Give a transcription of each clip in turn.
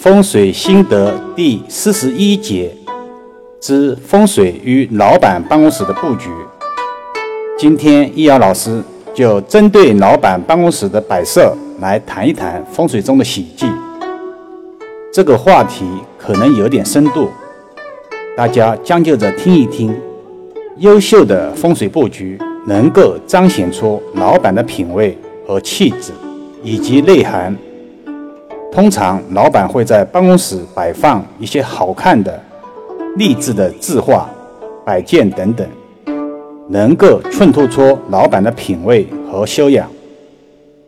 风水心得第四十一节之风水与老板办公室的布局。今天易遥老师就针对老板办公室的摆设来谈一谈风水中的喜忌。这个话题可能有点深度，大家将就着听一听。优秀的风水布局能够彰显出老板的品味和气质以及内涵。通常，老板会在办公室摆放一些好看的、励志的字画、摆件等等，能够衬托出老板的品味和修养。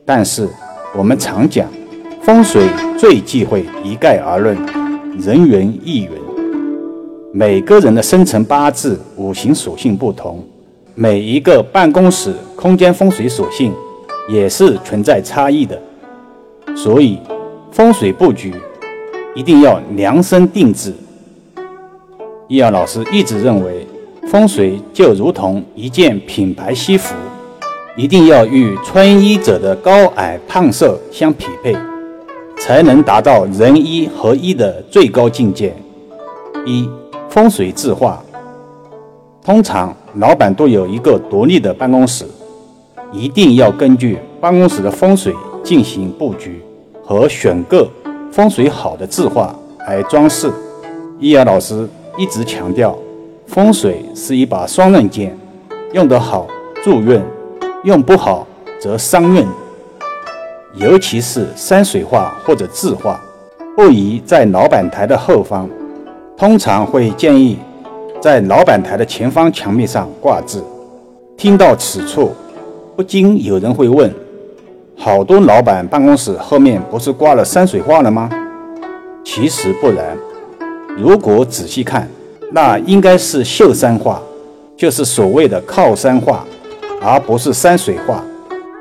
但是，我们常讲，风水最忌讳一概而论，人云亦云。每个人的生辰八字、五行属性不同，每一个办公室空间风水属性也是存在差异的，所以。风水布局一定要量身定制。易遥老师一直认为，风水就如同一件品牌西服，一定要与穿衣者的高矮胖瘦相匹配，才能达到人衣合一的最高境界。一风水字画，通常老板都有一个独立的办公室，一定要根据办公室的风水进行布局。和选个风水好的字画来装饰。易遥老师一直强调，风水是一把双刃剑，用得好助运，用不好则伤运。尤其是山水画或者字画，不宜在老板台的后方，通常会建议在老板台的前方墙壁上挂字。听到此处，不禁有人会问。好多老板办公室后面不是挂了山水画了吗？其实不然，如果仔细看，那应该是秀山画，就是所谓的靠山画，而不是山水画。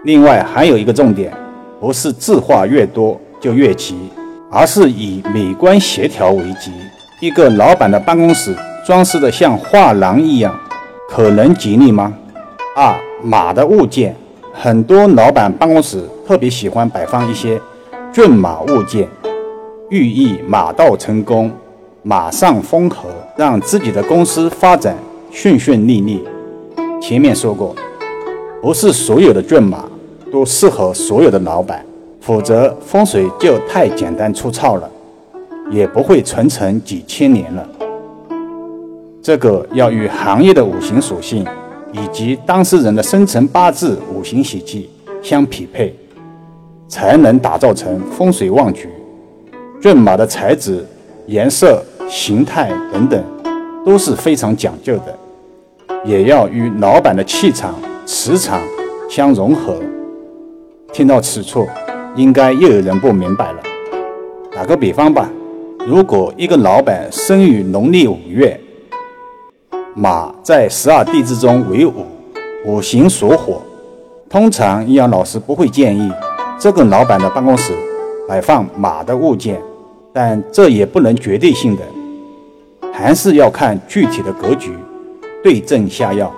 另外还有一个重点，不是字画越多就越吉，而是以美观协调为吉。一个老板的办公室装饰的像画廊一样，可能吉利吗？二马的物件。很多老板办公室特别喜欢摆放一些骏马物件，寓意马到成功、马上封侯，让自己的公司发展顺顺利利。前面说过，不是所有的骏马都适合所有的老板，否则风水就太简单粗糙了，也不会传承几千年了。这个要与行业的五行属性。以及当事人的生辰八字五行喜忌相匹配，才能打造成风水旺局。骏马的材质、颜色、形态等等都是非常讲究的，也要与老板的气场、磁场相融合。听到此处，应该又有人不明白了。打个比方吧，如果一个老板生于农历五月。马在十二地支中为五，五行属火。通常易阳老师不会建议这个老板的办公室摆放马的物件，但这也不能绝对性的，还是要看具体的格局，对症下药。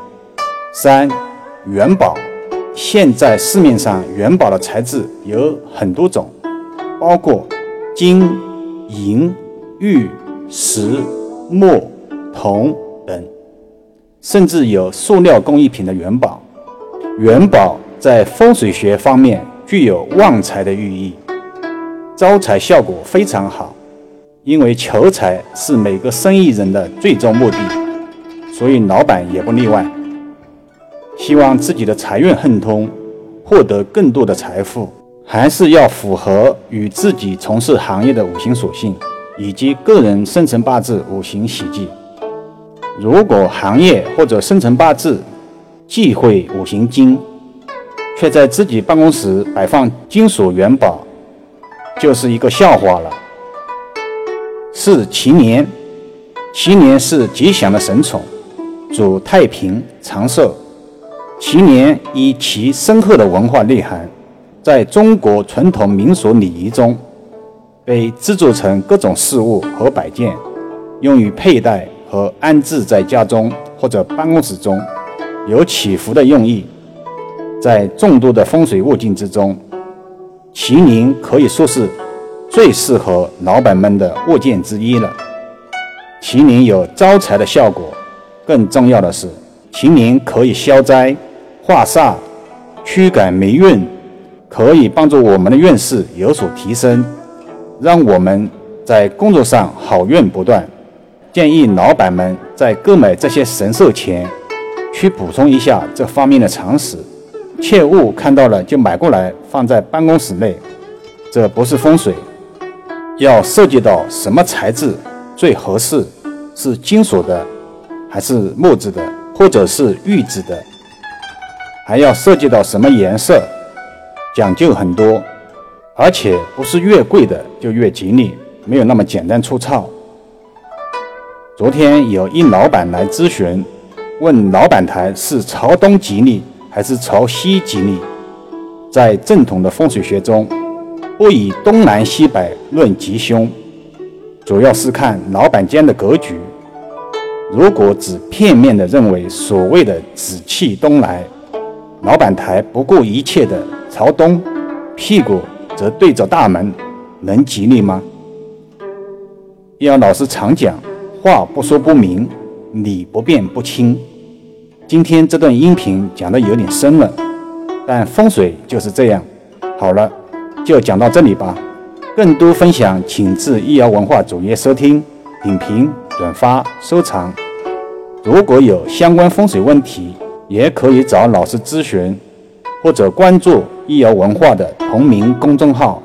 三元宝，现在市面上元宝的材质有很多种，包括金、银、玉、石、墨、铜等。甚至有塑料工艺品的元宝，元宝在风水学方面具有旺财的寓意，招财效果非常好。因为求财是每个生意人的最终目的，所以老板也不例外。希望自己的财运亨通，获得更多的财富，还是要符合与自己从事行业的五行属性，以及个人生辰八字五行喜忌。如果行业或者生辰八字忌讳五行金，却在自己办公室摆放金属元宝，就是一个笑话了。是祈年，祈年是吉祥的神宠，主太平长寿。祈年以其深厚的文化内涵，在中国传统民俗礼仪中，被制作成各种饰物和摆件，用于佩戴。和安置在家中或者办公室中，有祈福的用意。在众多的风水物件之中，麒麟可以说是最适合老板们的物件之一了。麒麟有招财的效果，更重要的是，麒麟可以消灾、化煞、驱赶霉运，可以帮助我们的运势有所提升，让我们在工作上好运不断。建议老板们在购买这些神兽前，去补充一下这方面的常识，切勿看到了就买过来放在办公室内，这不是风水。要涉及到什么材质最合适？是金属的，还是木质的，或者是玉质的？还要涉及到什么颜色？讲究很多，而且不是越贵的就越吉利，没有那么简单粗糙。昨天有一老板来咨询，问老板台是朝东吉利还是朝西吉利？在正统的风水学中，不以东南西北论吉凶。主要是看老板间的格局。如果只片面的认为所谓的紫气东来，老板台不顾一切的朝东，屁股则对着大门，能吉利吗？要老师常讲，话不说不明，理不辩不清。今天这段音频讲的有点深了，但风水就是这样。好了，就讲到这里吧。更多分享，请至易瑶文化主页收听、点评、转发、收藏。如果有相关风水问题，也可以找老师咨询，或者关注易瑶文化的同名公众号。